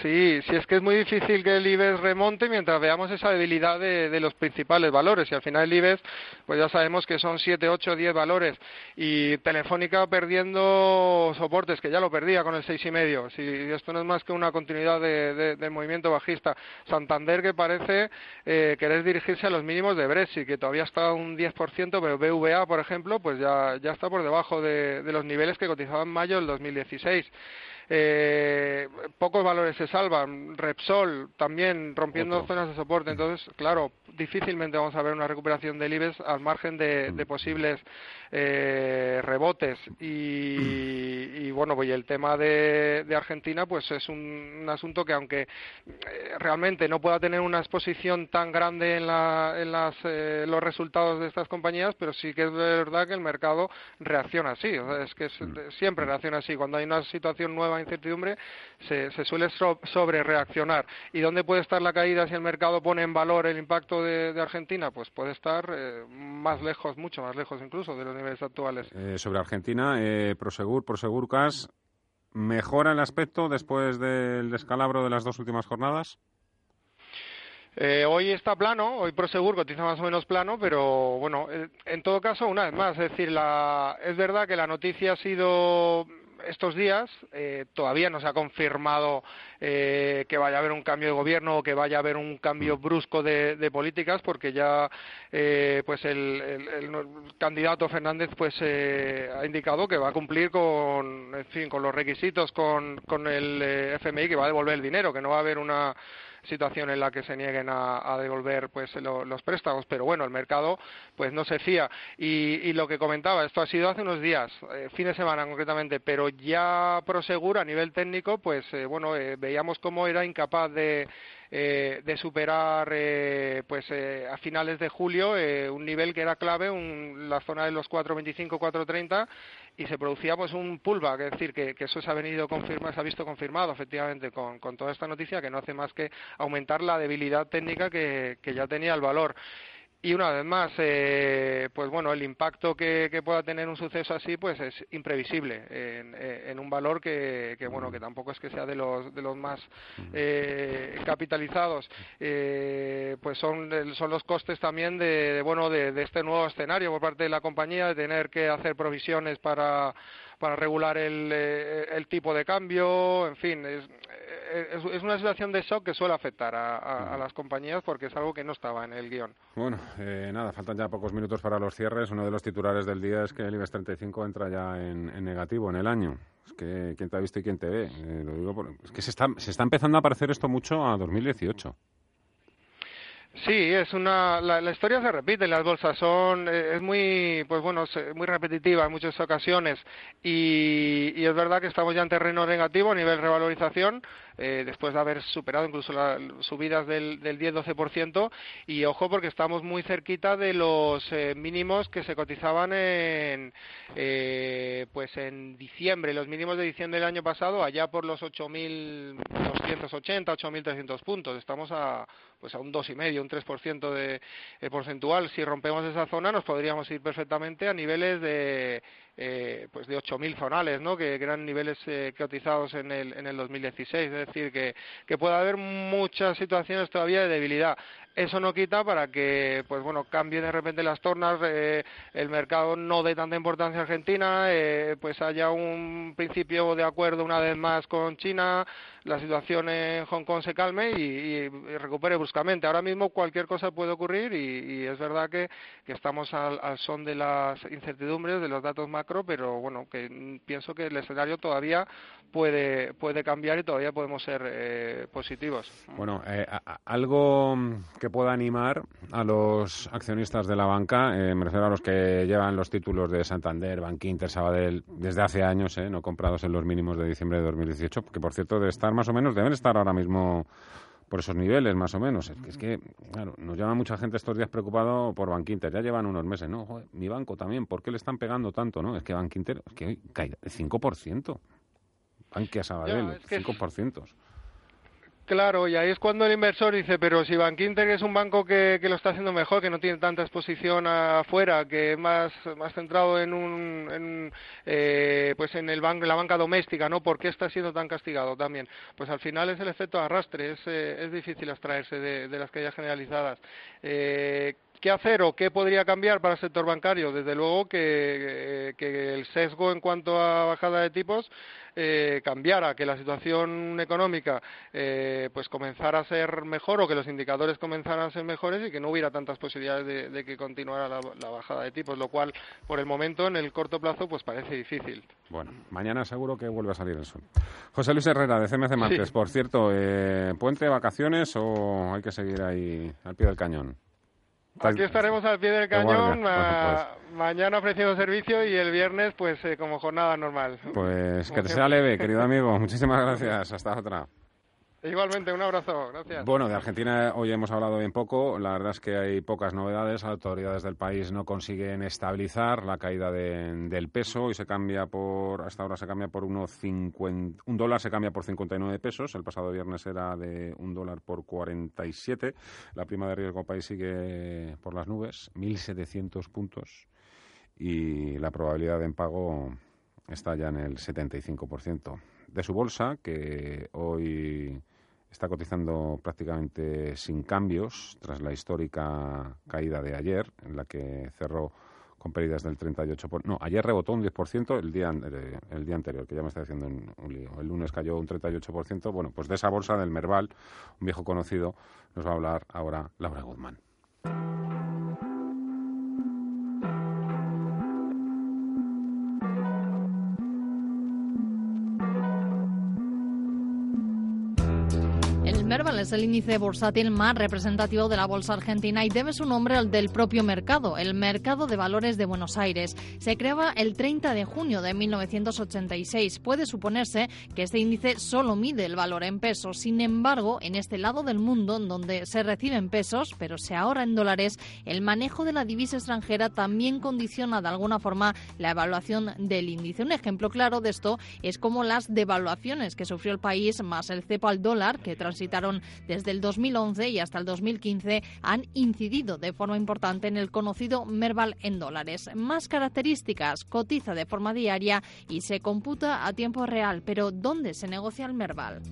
Sí, sí es que es muy difícil que el IBEX remonte mientras veamos esa debilidad de, los principales valores. Y al final el IBEX, pues ya sabemos que son 7, 8, 10 valores. Y Telefónica perdiendo soportes, que ya lo perdía con el seis y medio. Si esto no es más que una continuidad de, del movimiento bajista. Santander que parece eh, querer dirigirse a los mínimos de Brexit, que todavía está un 10%, pero BVA, por ejemplo, pues ya, ya está por debajo de, de los niveles que cotizaba en mayo del 2016. Eh, pocos valores se salvan. Repsol también rompiendo zonas de soporte. Entonces, claro, difícilmente vamos a ver una recuperación del IBEX al margen de, de posibles eh, rebotes. Y, bueno pues el tema de, Argentina pues es un, asunto que aunque eh, realmente no pueda tener una exposición tan grande en, las, eh, los resultados de estas compañías pero sí que es verdad que el mercado reacciona así. Es que mm. siempre reacciona así. Cuando hay una situación nueva incertidumbre se, suele sobre reaccionar y dónde puede estar la caída si el mercado pone en valor el impacto de, Argentina pues puede estar más lejos mucho más lejos incluso de los actuales. Eh, sobre Argentina, eh, Prosegur, Prosegur Cas, ¿mejora el aspecto después del descalabro de las dos últimas jornadas? Eh, hoy está plano, hoy Prosegur cotiza más o menos plano, pero bueno, en todo caso, una vez más, es decir, la, es verdad que la noticia ha sido estos días eh, todavía no se ha confirmado eh, que vaya a haber un cambio de gobierno o que vaya a haber un cambio brusco de, políticas porque ya eh, pues el, candidato Fernández pues ha indicado que va a cumplir con en fin con los requisitos con, con el FMI que va a devolver el dinero que no va a haber una situación en la que se nieguen a, devolver pues los préstamos, pero bueno, el mercado pues no se fía. Y, lo que comentaba, esto ha sido hace unos días, eh, fin de semana concretamente, pero ya Prosegur a nivel técnico, pues eh, bueno, eh, veíamos cómo era incapaz de de superar eh, pues eh, a finales de julio un nivel que era clave, un, la zona de los 4.25, 4.30 y se producía pues un pullback, es decir, que, eso se ha venido confirmado, se ha visto confirmado efectivamente con, con, toda esta noticia que no hace más que aumentar la debilidad técnica que, que ya tenía el valor. Y una vez más, eh, pues bueno, el impacto que, pueda tener un suceso así, pues es imprevisible en, un valor que, bueno, que tampoco es que sea de los de los más eh, capitalizados. Eh, pues son son los costes también de, bueno de, de este nuevo escenario por parte de la compañía de tener que hacer provisiones para para regular el, eh, el, tipo de cambio, en fin, es, es, una situación de shock que suele afectar a, las compañías porque es algo que no estaba en el guion. Bueno, eh, nada, faltan ya pocos minutos para los cierres. Uno de los titulares del día es que el IBEX 35 entra ya en, negativo en el año. Es que quién te ha visto y quién te ve. Eh, lo digo es que se está, se está empezando a parecer esto mucho a 2018. Sí, es una la, historia se repite, las bolsas son eh, es muy pues bueno muy repetitiva en muchas ocasiones y, y, es verdad que estamos ya en terreno negativo a nivel revalorización eh, después de haber superado incluso las subidas del, del 10-12% y ojo porque estamos muy cerquita de los eh, mínimos que se cotizaban en eh, pues en diciembre, los mínimos de diciembre del año pasado allá por los 8.280, 8.300 puntos. Estamos a pues a un dos y medio, un 3% de eh, porcentual. Si rompemos esa zona, nos podríamos ir perfectamente a niveles de eh, pues de 8.000 zonales, ¿no? Que, eran niveles eh, cotizados en el, en el 2016. Es decir, que, que puede haber muchas situaciones todavía de debilidad. Eso no quita para que, pues bueno, cambien de repente las tornas, eh, el mercado no dé tanta importancia a Argentina, eh, pues haya un principio de acuerdo una vez más con China, la situación en Hong Kong se calme y, recupere bruscamente. Ahora mismo cualquier cosa puede ocurrir y, es verdad que, estamos al, son de las incertidumbres, de los datos pero bueno, que pienso que el escenario todavía puede, puede cambiar y todavía podemos ser eh, positivos. Bueno, algo que pueda animar a los accionistas de la banca, eh, me refiero a los que llevan los títulos de Santander, Bankinter, Sabadell desde hace años, eh, no comprados en los mínimos de diciembre de 2018, que por cierto debe estar más o menos, deben estar ahora mismo por esos niveles más o menos. Es que, es que claro, nos llama mucha gente estos días preocupado por Bankinter. Ya llevan unos meses, ¿no? mi banco también, ¿por qué le están pegando tanto, no? Es que Bankinter, es que cae el 5%. Bankia Sabadell, ya, 5%. Claro, y ahí es cuando el inversor dice, pero si Bankinter es un banco que, que, lo está haciendo mejor, que no tiene tanta exposición afuera, que es más, más centrado en un, en, eh, pues en el banco, la banca doméstica, ¿no? ¿Por qué está siendo tan castigado también? Pues al final es el efecto arrastre, es, eh, es difícil abstraerse de, de las caídas generalizadas. Eh, ¿Qué hacer o qué podría cambiar para el sector bancario? Desde luego que, que el sesgo en cuanto a bajada de tipos eh, cambiara, que la situación económica eh, pues comenzara a ser mejor o que los indicadores comenzaran a ser mejores y que no hubiera tantas posibilidades de, que continuara la, bajada de tipos, lo cual por el momento en el corto plazo pues parece difícil. Bueno, mañana seguro que vuelve a salir el sol. José Luis Herrera de CMC Martes, por cierto, eh, ¿puente, vacaciones o hay que seguir ahí al pie del cañón? Aquí estaremos al pie del cañón, pues. mañana ofreciendo servicio y el viernes pues eh, como jornada normal. Pues que te sea leve, querido amigo. Muchísimas gracias. Hasta otra. Igualmente, un abrazo, gracias. Bueno, de Argentina hoy hemos hablado bien poco. La verdad es que hay pocas novedades. Autoridades del país no consiguen estabilizar la caída del peso y se cambia por, hasta ahora se cambia por unos un dólar se cambia por 59 pesos. El pasado viernes era de un dólar por 47. La prima de riesgo país sigue por las nubes, 1.700 puntos y la probabilidad de impago está ya en el 75% de su bolsa, que hoy está cotizando prácticamente sin cambios tras la histórica caída de ayer, en la que cerró con pérdidas del 38%. No, ayer rebotó un 10% el día, eh, el día anterior, que ya me está haciendo un lío. El lunes cayó un 38%. Bueno, pues de esa bolsa del Merval, un viejo conocido, nos va a hablar ahora Laura Guzmán. Es el índice bursátil más representativo de la bolsa argentina y debe su nombre al del propio mercado, el Mercado de Valores de Buenos Aires. Se creaba el 30 de junio de 1986. Puede suponerse que este índice solo mide el valor en pesos. Sin embargo, en este lado del mundo, donde se reciben pesos, pero se ahorra en dólares, el manejo de la divisa extranjera también condiciona de alguna forma la evaluación del índice. Un ejemplo claro de esto es como las devaluaciones que sufrió el país más el cepo al dólar, que transitaron desde el 2011 y hasta el 2015, han incidido de forma importante en el conocido Merval en dólares. Más características, cotiza de forma diaria y se computa a tiempo real. Pero ¿dónde se negocia el Merval?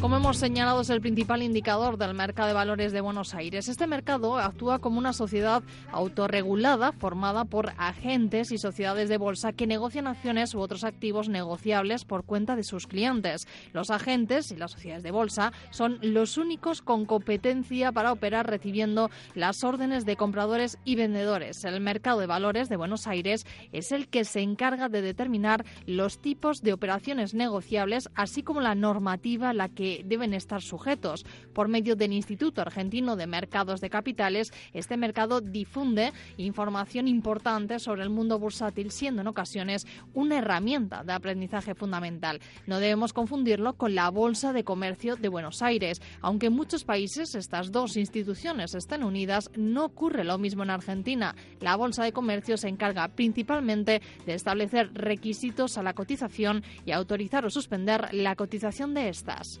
Como hemos señalado, es el principal indicador del mercado de valores de Buenos Aires. Este mercado actúa como una sociedad autorregulada formada por agentes y sociedades de bolsa que negocian acciones u otros activos negociables por cuenta de sus clientes. Los agentes y las sociedades de bolsa son los únicos con competencia para operar recibiendo las órdenes de compradores y vendedores. El mercado de valores de Buenos Aires es el que se encarga de determinar los tipos de operaciones negociables, así como la normativa la que deben estar sujetos. Por medio del Instituto Argentino de Mercados de Capitales, este mercado difunde información importante sobre el mundo bursátil, siendo en ocasiones una herramienta de aprendizaje fundamental. No debemos confundirlo con la Bolsa de Comercio de Buenos Aires. Aunque en muchos países estas dos instituciones están unidas, no ocurre lo mismo en Argentina. La Bolsa de Comercio se encarga principalmente de establecer requisitos a la cotización y autorizar o suspender la cotización de estas.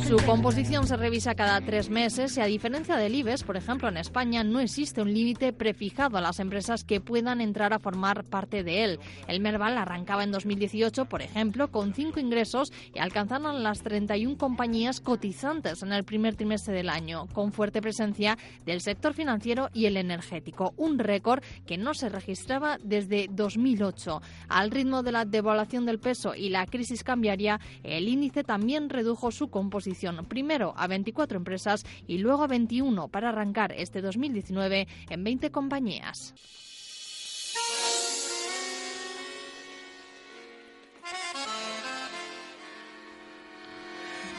Su composición se revisa cada tres meses y a diferencia del IBEX, por ejemplo, en España no existe un límite prefijado a las empresas que puedan entrar a formar parte de él. El Merval arrancaba en 2018, por ejemplo, con cinco ingresos y alcanzaron las 31 compañías cotizantes en el primer trimestre del año, con fuerte presencia del sector financiero y el energético, un récord que no se registraba desde 2008. Al ritmo de la devaluación del peso y la crisis cambiaria, el índice también redujo su composición primero a 24 empresas y luego a 21 para arrancar este 2019 en 20 compañías.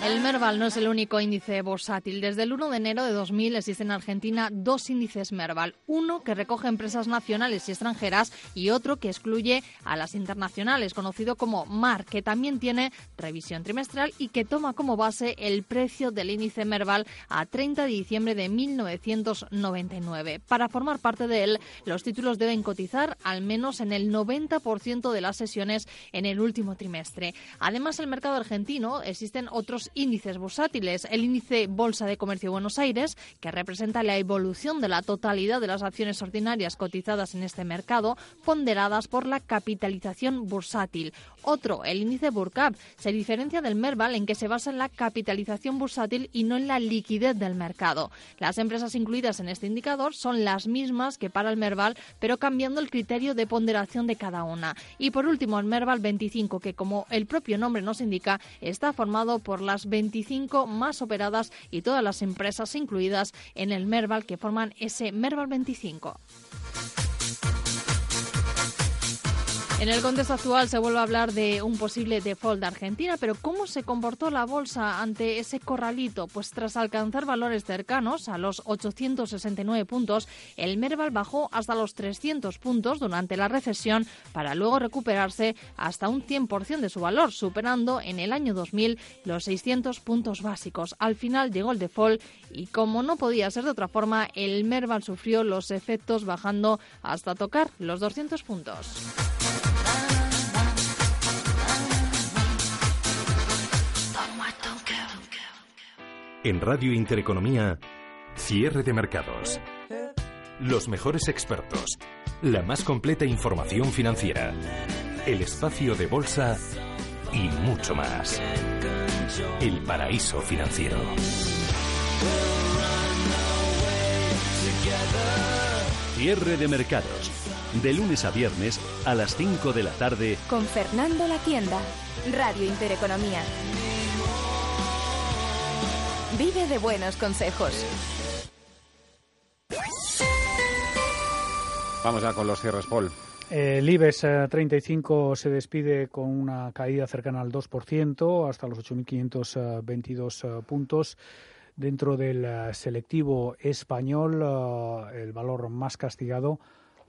El Merval no es el único índice bursátil. Desde el 1 de enero de 2000 existen en Argentina dos índices Merval. Uno que recoge empresas nacionales y extranjeras y otro que excluye a las internacionales, conocido como MAR, que también tiene revisión trimestral y que toma como base el precio del índice Merval a 30 de diciembre de 1999. Para formar parte de él, los títulos deben cotizar al menos en el 90% de las sesiones en el último trimestre. Además, en el mercado argentino existen otros índices bursátiles. El índice Bolsa de Comercio de Buenos Aires, que representa la evolución de la totalidad de las acciones ordinarias cotizadas en este mercado, ponderadas por la capitalización bursátil. Otro, el índice Burcap, se diferencia del Merval en que se basa en la capitalización bursátil y no en la liquidez del mercado. Las empresas incluidas en este indicador son las mismas que para el Merval, pero cambiando el criterio de ponderación de cada una. Y por último, el Merval 25, que como el propio nombre nos indica, está formado por las 25 más operadas y todas las empresas incluidas en el Merval que forman ese Merval 25. En el contexto actual se vuelve a hablar de un posible default de Argentina, pero ¿cómo se comportó la bolsa ante ese corralito? Pues tras alcanzar valores cercanos a los 869 puntos, el Merval bajó hasta los 300 puntos durante la recesión para luego recuperarse hasta un 100% de su valor, superando en el año 2000 los 600 puntos básicos. Al final llegó el default y como no podía ser de otra forma, el Merval sufrió los efectos bajando hasta tocar los 200 puntos. En Radio Intereconomía, cierre de mercados. Los mejores expertos, la más completa información financiera, el espacio de bolsa y mucho más. El paraíso financiero. Cierre de mercados. De lunes a viernes a las 5 de la tarde. Con Fernando La Tienda. Radio Intereconomía. Vive de buenos consejos. Vamos ya con los cierres, Paul. El IBEX 35 se despide con una caída cercana al 2%, hasta los 8.522 puntos. Dentro del selectivo español, el valor más castigado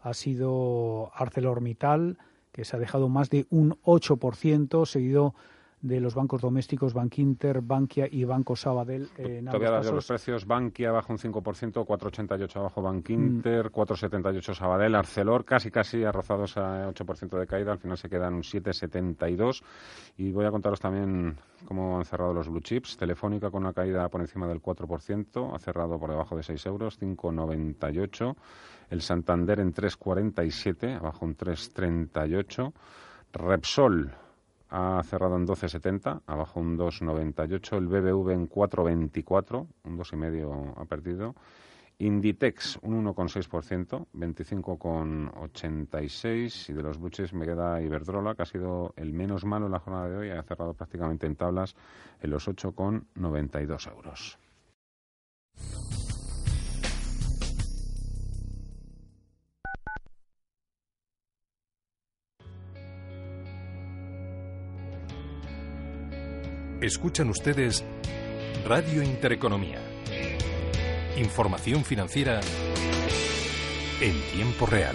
ha sido ArcelorMittal, que se ha dejado más de un 8%, seguido de los bancos domésticos Bankinter, Bankia y Banco Sabadell. En Todavía de los precios, Bankia bajo un 5%, 4,88 abajo Bankinter, 4,78 mm. Sabadell, Arcelor casi casi ha rozado ese 8% de caída, al final se quedan un 7,72 y voy a contaros también cómo han cerrado los blue chips. Telefónica con una caída por encima del 4%, ha cerrado por debajo de 6 euros, 5,98. El Santander en 3,47, abajo un 3,38. Repsol ha cerrado en 12,70, abajo un 2,98. El BBV en 4,24, un 2,5 ha perdido. Inditex un 1,6%, 25,86. Y de los buches me queda Iberdrola, que ha sido el menos malo en la jornada de hoy. Ha cerrado prácticamente en tablas en los 8,92 euros. Escuchan ustedes Radio Intereconomía. Información financiera en tiempo real.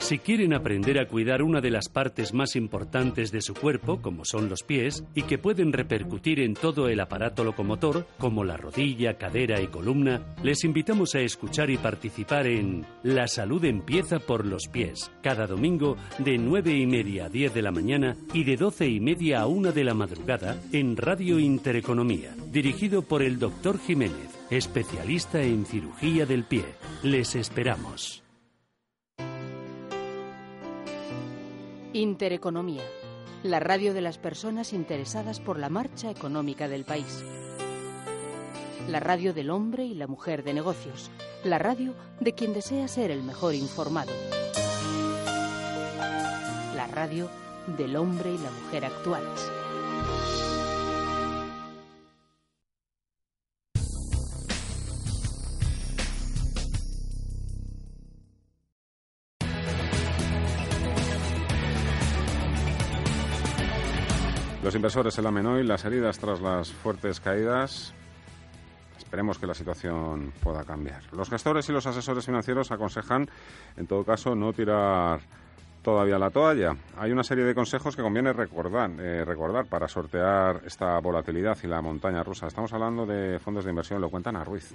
Si quieren aprender a cuidar una de las partes más importantes de su cuerpo, como son los pies, y que pueden repercutir en todo el aparato locomotor, como la rodilla, cadera y columna, les invitamos a escuchar y participar en La salud empieza por los pies, cada domingo de 9 y media a 10 de la mañana y de 12 y media a 1 de la madrugada en Radio Intereconomía, dirigido por el doctor Jiménez, especialista en cirugía del pie. Les esperamos. Intereconomía, la radio de las personas interesadas por la marcha económica del país. La radio del hombre y la mujer de negocios. La radio de quien desea ser el mejor informado. La radio del hombre y la mujer actuales. Inversores se lamen hoy las heridas tras las fuertes caídas. Esperemos que la situación pueda cambiar. Los gestores y los asesores financieros aconsejan, en todo caso, no tirar todavía la toalla. Hay una serie de consejos que conviene recordar, eh, recordar para sortear esta volatilidad y la montaña rusa. Estamos hablando de fondos de inversión, lo cuentan a Ruiz.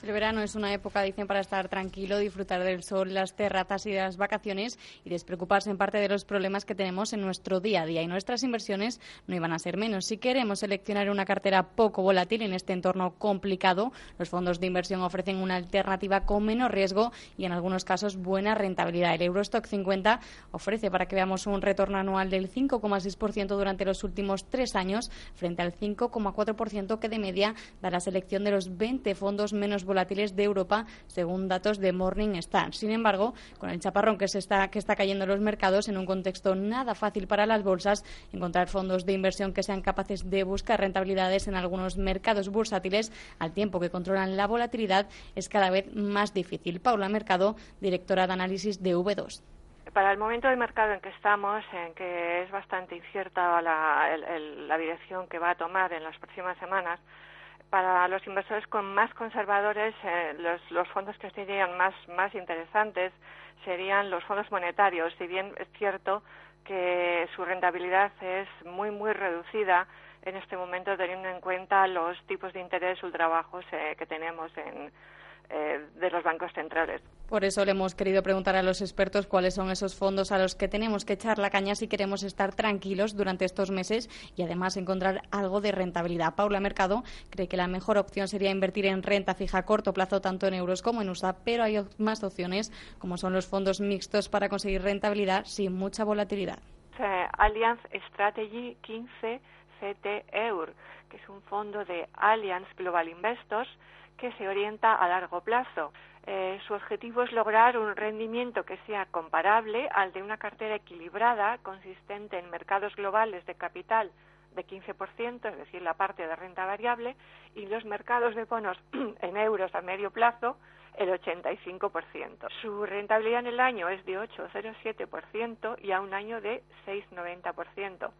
El verano es una época, dicen, para estar tranquilo, disfrutar del sol, las terrazas y las vacaciones y despreocuparse en parte de los problemas que tenemos en nuestro día a día. Y nuestras inversiones no iban a ser menos. Si queremos seleccionar una cartera poco volátil en este entorno complicado, los fondos de inversión ofrecen una alternativa con menos riesgo y en algunos casos buena rentabilidad. El Eurostock 50 ofrece para que veamos un retorno anual del 5,6% durante los últimos tres años frente al 5,4% que de media da la selección de los 20 fondos menos volátiles de Europa, según datos de Morningstar. Sin embargo, con el chaparrón que, se está, que está cayendo en los mercados, en un contexto nada fácil para las bolsas, encontrar fondos de inversión que sean capaces de buscar rentabilidades en algunos mercados bursátiles al tiempo que controlan la volatilidad es cada vez más difícil. Paula Mercado, directora de análisis de V2 para el momento de mercado en que estamos, en que es bastante incierta la, la, dirección que va a tomar en las próximas semanas, Para los inversores con más conservadores, eh, los, los, fondos que serían más, más interesantes serían los fondos monetarios, si bien es cierto que su rentabilidad es muy, muy reducida en este momento teniendo en cuenta los tipos de interés ultra bajos eh, que tenemos en, eh, de los bancos centrales. Por eso le hemos querido preguntar a los expertos cuáles son esos fondos a los que tenemos que echar la caña si queremos estar tranquilos durante estos meses y además encontrar algo de rentabilidad. Paula Mercado cree que la mejor opción sería invertir en renta fija a corto plazo tanto en euros como en USA, pero hay más opciones como son los fondos mixtos para conseguir rentabilidad sin mucha volatilidad. Allianz Strategy 15 CT EUR, que es un fondo de Allianz Global Investors que se orienta a largo plazo. Eh, su objetivo es lograr un rendimiento que sea comparable al de una cartera equilibrada consistente en mercados globales de capital de 15%, es decir, la parte de renta variable, y los mercados de bonos en euros a medio plazo, el 85%. Su rentabilidad en el año es de 8,07% y a un año de 6,90%,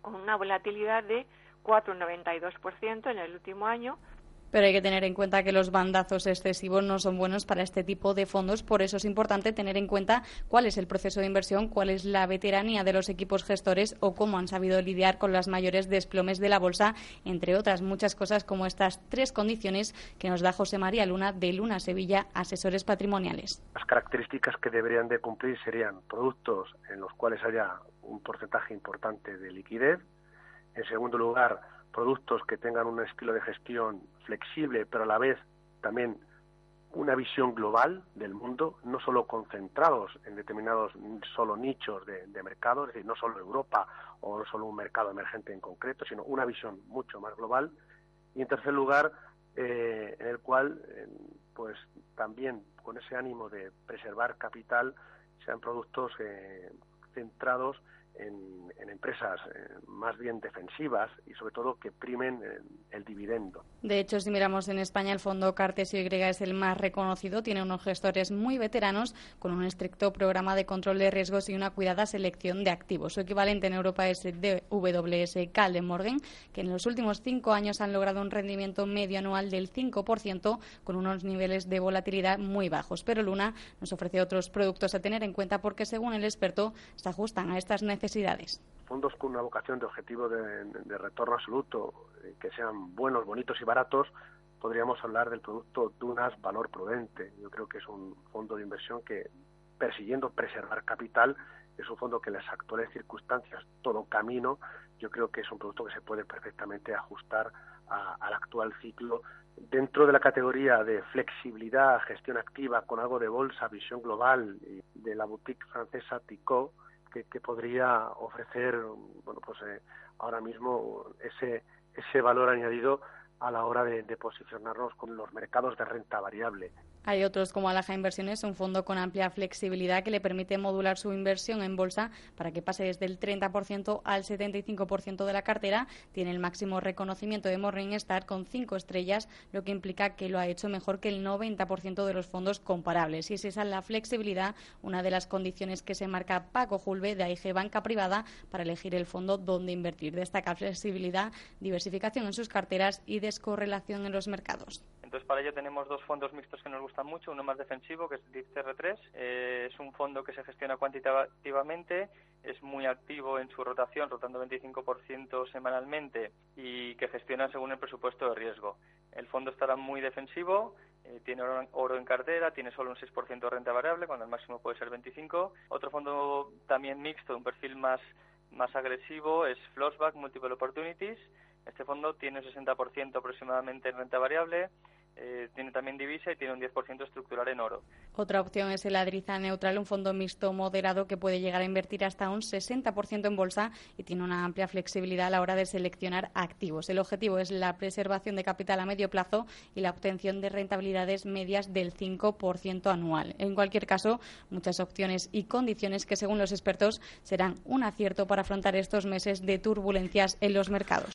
con una volatilidad de 4,92% en el último año, pero hay que tener en cuenta que los bandazos excesivos no son buenos para este tipo de fondos. Por eso es importante tener en cuenta cuál es el proceso de inversión, cuál es la veteranía de los equipos gestores o cómo han sabido lidiar con las mayores desplomes de la bolsa, entre otras muchas cosas como estas tres condiciones que nos da José María Luna de Luna Sevilla, asesores patrimoniales. Las características que deberían de cumplir serían productos en los cuales haya un porcentaje importante de liquidez. En segundo lugar, productos que tengan un estilo de gestión flexible, pero a la vez también una visión global del mundo, no solo concentrados en determinados solo nichos de, mercado, es decir, no solo Europa o no solo un mercado emergente en concreto, sino una visión mucho más global. Y en tercer lugar, eh, en el cual, pues también con ese ánimo de preservar capital, sean productos eh, centrados en, empresas eh, más bien defensivas y sobre todo que primen el dividendo. De hecho, si miramos en España, el fondo Cartesio Y es el más reconocido, tiene unos gestores muy veteranos con un estricto programa de control de riesgos y una cuidada selección de activos. Su equivalente en Europa es DWS Calde Morgan, que en los últimos cinco años han logrado un rendimiento medio anual del 5% con unos niveles de volatilidad muy bajos. Pero Luna nos ofrece otros productos a tener en cuenta porque, según el experto, se ajustan a estas necesidades Fondos con una vocación de objetivo de, retorno absoluto, eh, que sean buenos, bonitos y baratos, podríamos hablar del producto Dunas Valor Prudente. Yo creo que es un fondo de inversión que, persiguiendo preservar capital, es un fondo que en las actuales circunstancias, todo camino, yo creo que es un producto que se puede perfectamente ajustar al actual ciclo dentro de la categoría de flexibilidad, gestión activa, con algo de bolsa, visión global de la boutique francesa Ticot, que, podría ofrecer bueno pues eh, ahora mismo ese ese valor añadido a la hora de, posicionarnos con los mercados de renta variable. Hay otros como Alaja Inversiones, un fondo con amplia flexibilidad que le permite modular su inversión en bolsa para que pase desde el 30% al 75% de la cartera. Tiene el máximo reconocimiento de Morningstar con cinco estrellas, lo que implica que lo ha hecho mejor que el 90% de los fondos comparables. Y es esa la flexibilidad, una de las condiciones que se marca Paco Julve de AIG Banca Privada para elegir el fondo donde invertir. Destaca flexibilidad, diversificación en sus carteras y descorrelación en los mercados. Entonces, para ello tenemos dos fondos mixtos que nos gustan mucho. Uno más defensivo, que es el CR3. Eh, es un fondo que se gestiona cuantitativamente, es muy activo en su rotación, rotando 25% semanalmente y que gestiona según el presupuesto de riesgo. El fondo estará muy defensivo, eh, tiene oro en cartera, tiene solo un 6% de renta variable, cuando el máximo puede ser 25%. Otro fondo también mixto, un perfil más, más agresivo, es Flossback Multiple Opportunities. Este fondo tiene un 60% aproximadamente en renta variable, eh, tiene también divisa y tiene un 10% estructural en oro. Otra opción es el Adriza Neutral, un fondo mixto moderado que puede llegar a invertir hasta un 60% en bolsa y tiene una amplia flexibilidad a la hora de seleccionar activos. El objetivo es la preservación de capital a medio plazo y la obtención de rentabilidades medias del 5% anual. En cualquier caso, muchas opciones y condiciones que, según los expertos, serán un acierto para afrontar estos meses de turbulencias en los mercados.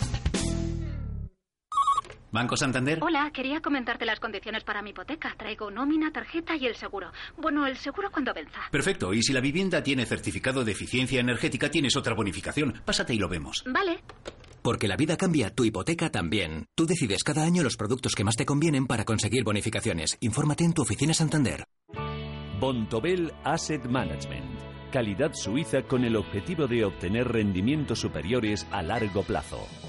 Banco Santander. Hola, quería comentarte las condiciones para mi hipoteca. Traigo nómina, tarjeta y el seguro. Bueno, el seguro cuando venza. Perfecto. Y si la vivienda tiene certificado de eficiencia energética, tienes otra bonificación. Pásate y lo vemos. Vale. Porque la vida cambia, tu hipoteca también. Tú decides cada año los productos que más te convienen para conseguir bonificaciones. Infórmate en tu oficina Santander. Bontobel Asset Management calidad suiza con el objetivo de obtener rendimientos superiores a largo plazo.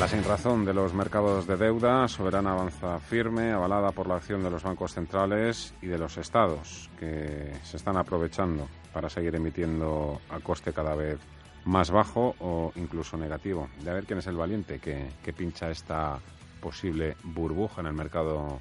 La sinrazón de los mercados de deuda soberana avanza firme, avalada por la acción de los bancos centrales y de los estados, que se están aprovechando para seguir emitiendo a coste cada vez más bajo o incluso negativo. De a ver quién es el valiente que, que pincha esta posible burbuja en el mercado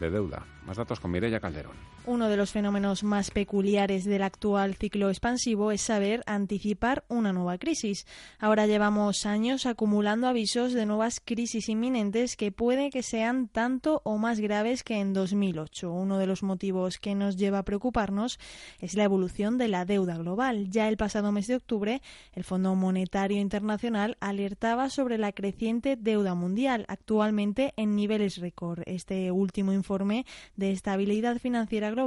de deuda. Más datos con Mireya Calderón. Uno de los fenómenos más peculiares del actual ciclo expansivo es saber anticipar una nueva crisis. Ahora llevamos años acumulando avisos de nuevas crisis inminentes que puede que sean tanto o más graves que en 2008. Uno de los motivos que nos lleva a preocuparnos es la evolución de la deuda global. Ya el pasado mes de octubre, el Fondo Monetario Internacional alertaba sobre la creciente deuda mundial, actualmente en niveles récord. Este último informe de estabilidad financiera global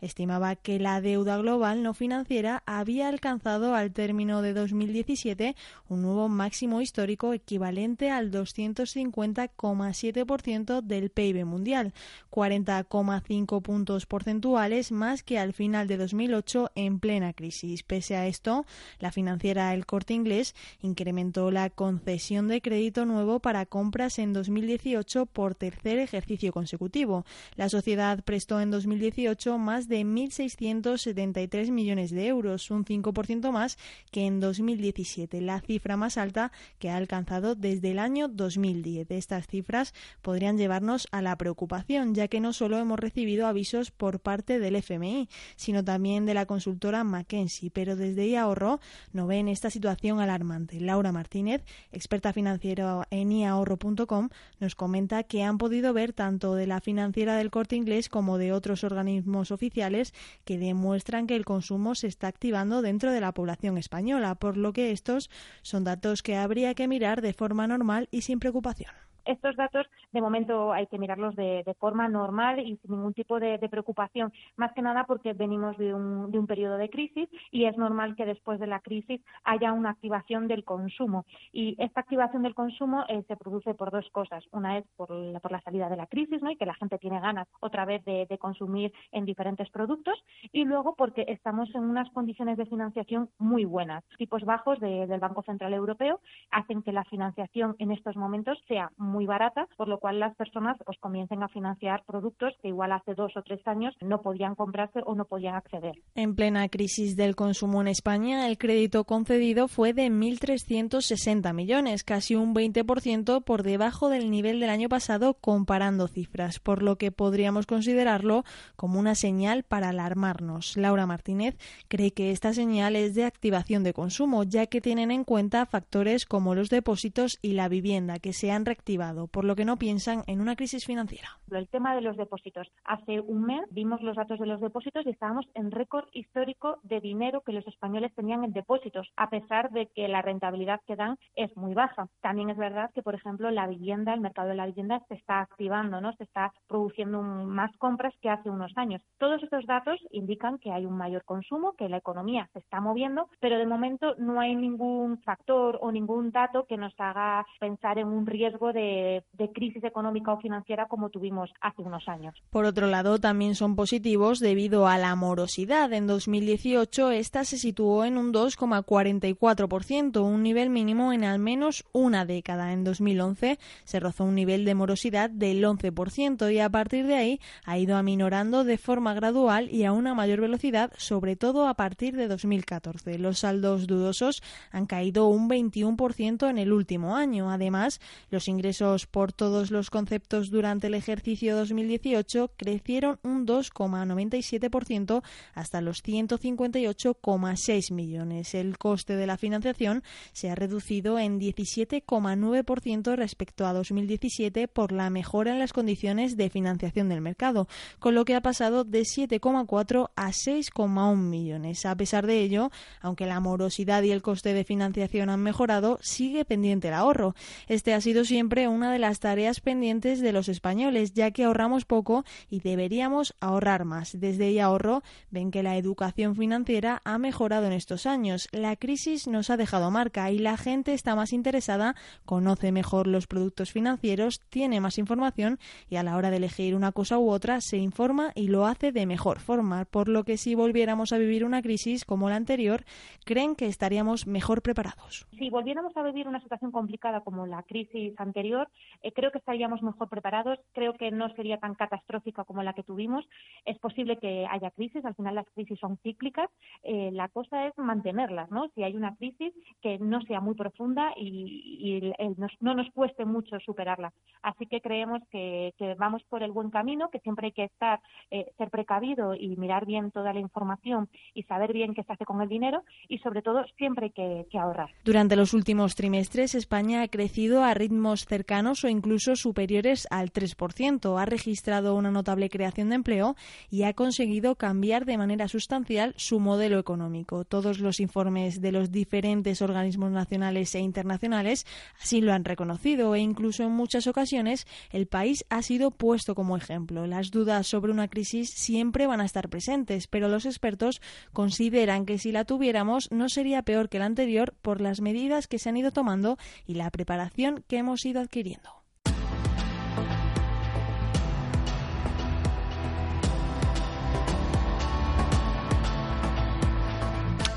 estimaba que la deuda global no financiera había alcanzado al término de 2017 un nuevo máximo histórico equivalente al 250,7% del PIB mundial, 40,5 puntos porcentuales más que al final de 2008 en plena crisis. Pese a esto, la financiera El Corte Inglés incrementó la concesión de crédito nuevo para compras en 2018 por tercer ejercicio consecutivo. La sociedad prestó en 2018 más de 1.673 millones de euros, un 5% más que en 2017, la cifra más alta que ha alcanzado desde el año 2010. Estas cifras podrían llevarnos a la preocupación, ya que no solo hemos recibido avisos por parte del FMI, sino también de la consultora McKinsey, pero desde ahorro no ven esta situación alarmante. Laura Martínez, experta financiera en iahorro.com, nos comenta que han podido ver tanto de la financiera del corte inglés como de otros organismos oficiales que demuestran que el consumo se está activando dentro de la población española, por lo que estos son datos que habría que mirar de forma normal y sin preocupación estos datos de momento hay que mirarlos de, forma normal y sin ningún tipo de, preocupación, más que nada porque venimos de un, de un periodo de crisis y es normal que después de la crisis haya una activación del consumo. Y esta activación del consumo eh, se produce por dos cosas. Una es por la, por la salida de la crisis ¿no? y que la gente tiene ganas otra vez de, consumir en diferentes productos y luego porque estamos en unas condiciones de financiación muy buenas. Tipos bajos del Banco Central Europeo hacen que la financiación en estos momentos sea muy muy barata, por lo cual las personas comiencen a financiar productos que igual hace dos o tres años no podían comprarse o no podían acceder. En plena crisis del consumo en España, el crédito concedido fue de 1.360 millones, casi un 20% por debajo del nivel del año pasado comparando cifras, por lo que podríamos considerarlo como una señal para alarmarnos. Laura Martínez cree que esta señal es de activación de consumo, ya que tienen en cuenta factores como los depósitos y la vivienda que se han reactivado por lo que no piensan en una crisis financiera. El tema de los depósitos. Hace un mes vimos los datos de los depósitos y estábamos en récord histórico de dinero que los españoles tenían en depósitos, a pesar de que la rentabilidad que dan es muy baja. También es verdad que, por ejemplo, la vivienda, el mercado de la vivienda se está activando, ¿no? Se está produciendo más compras que hace unos años. Todos estos datos indican que hay un mayor consumo, que la economía se está moviendo, pero de momento no hay ningún factor o ningún dato que nos haga pensar en un riesgo de de, crisis económica o financiera como tuvimos hace unos años. Por otro lado, también son positivos debido a la morosidad. En 2018 esta se situó en un 2,44%, un nivel mínimo en al menos una década. En 2011 se rozó un nivel de morosidad del 11% y a partir de ahí ha ido aminorando de forma gradual y a una mayor velocidad, sobre todo a partir de 2014. Los saldos dudosos han caído un 21% en el último año. Además, los ingresos por todos los conceptos durante el ejercicio 2018 crecieron un 2,97% hasta los 158,6 millones. El coste de la financiación se ha reducido en 17,9% respecto a 2017 por la mejora en las condiciones de financiación del mercado, con lo que ha pasado de 7,4 a 6,1 millones. A pesar de ello, aunque la morosidad y el coste de financiación han mejorado, sigue pendiente el ahorro. Este ha sido siempre una de las tareas pendientes de los españoles, ya que ahorramos poco y deberíamos ahorrar más. Desde y ahorro ven que la educación financiera ha mejorado en estos años. La crisis nos ha dejado marca y la gente está más interesada, conoce mejor los productos financieros, tiene más información y a la hora de elegir una cosa u otra se informa y lo hace de mejor forma, por lo que si volviéramos a vivir una crisis como la anterior, creen que estaríamos mejor preparados. Si volviéramos a vivir una situación complicada como la crisis anterior, eh, creo que estaríamos mejor preparados, creo que no sería tan catastrófica como la que tuvimos. Es posible que haya crisis, al final las crisis son cíclicas, eh, la cosa es mantenerlas, ¿no? Si hay una crisis que no sea muy profunda y, no nos cueste mucho superarla. Así que creemos que, vamos por el buen camino, que siempre hay que estar, eh, ser precavido y mirar bien toda la información y saber bien qué se hace con el dinero y sobre todo siempre hay que, que ahorrar. Durante los últimos trimestres España ha crecido a ritmos cercanos o incluso superiores al 3%, ha registrado una notable creación de empleo y ha conseguido cambiar de manera sustancial su modelo económico. Todos los informes de los diferentes organismos nacionales e internacionales así lo han reconocido e incluso en muchas ocasiones el país ha sido puesto como ejemplo. Las dudas sobre una crisis siempre van a estar presentes, pero los expertos consideran que si la tuviéramos no sería peor que la anterior por las medidas que se han ido tomando y la preparación que hemos ido adquiriendo.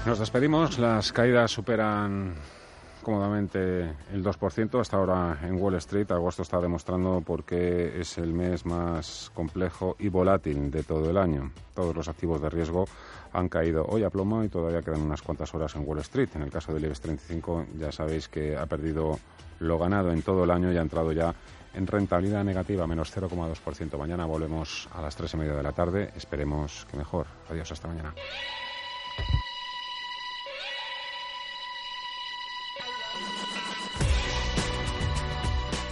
Nos despedimos. Las caídas superan cómodamente el 2%. Hasta ahora en Wall Street, agosto está demostrando por qué es el mes más complejo y volátil de todo el año. Todos los activos de riesgo han caído hoy a plomo y todavía quedan unas cuantas horas en Wall Street. En el caso del IBEX 35 ya sabéis que ha perdido lo ganado en todo el año y ha entrado ya en rentabilidad negativa, menos 0,2%. Mañana volvemos a las tres y media de la tarde. Esperemos que mejor. Adiós, hasta mañana.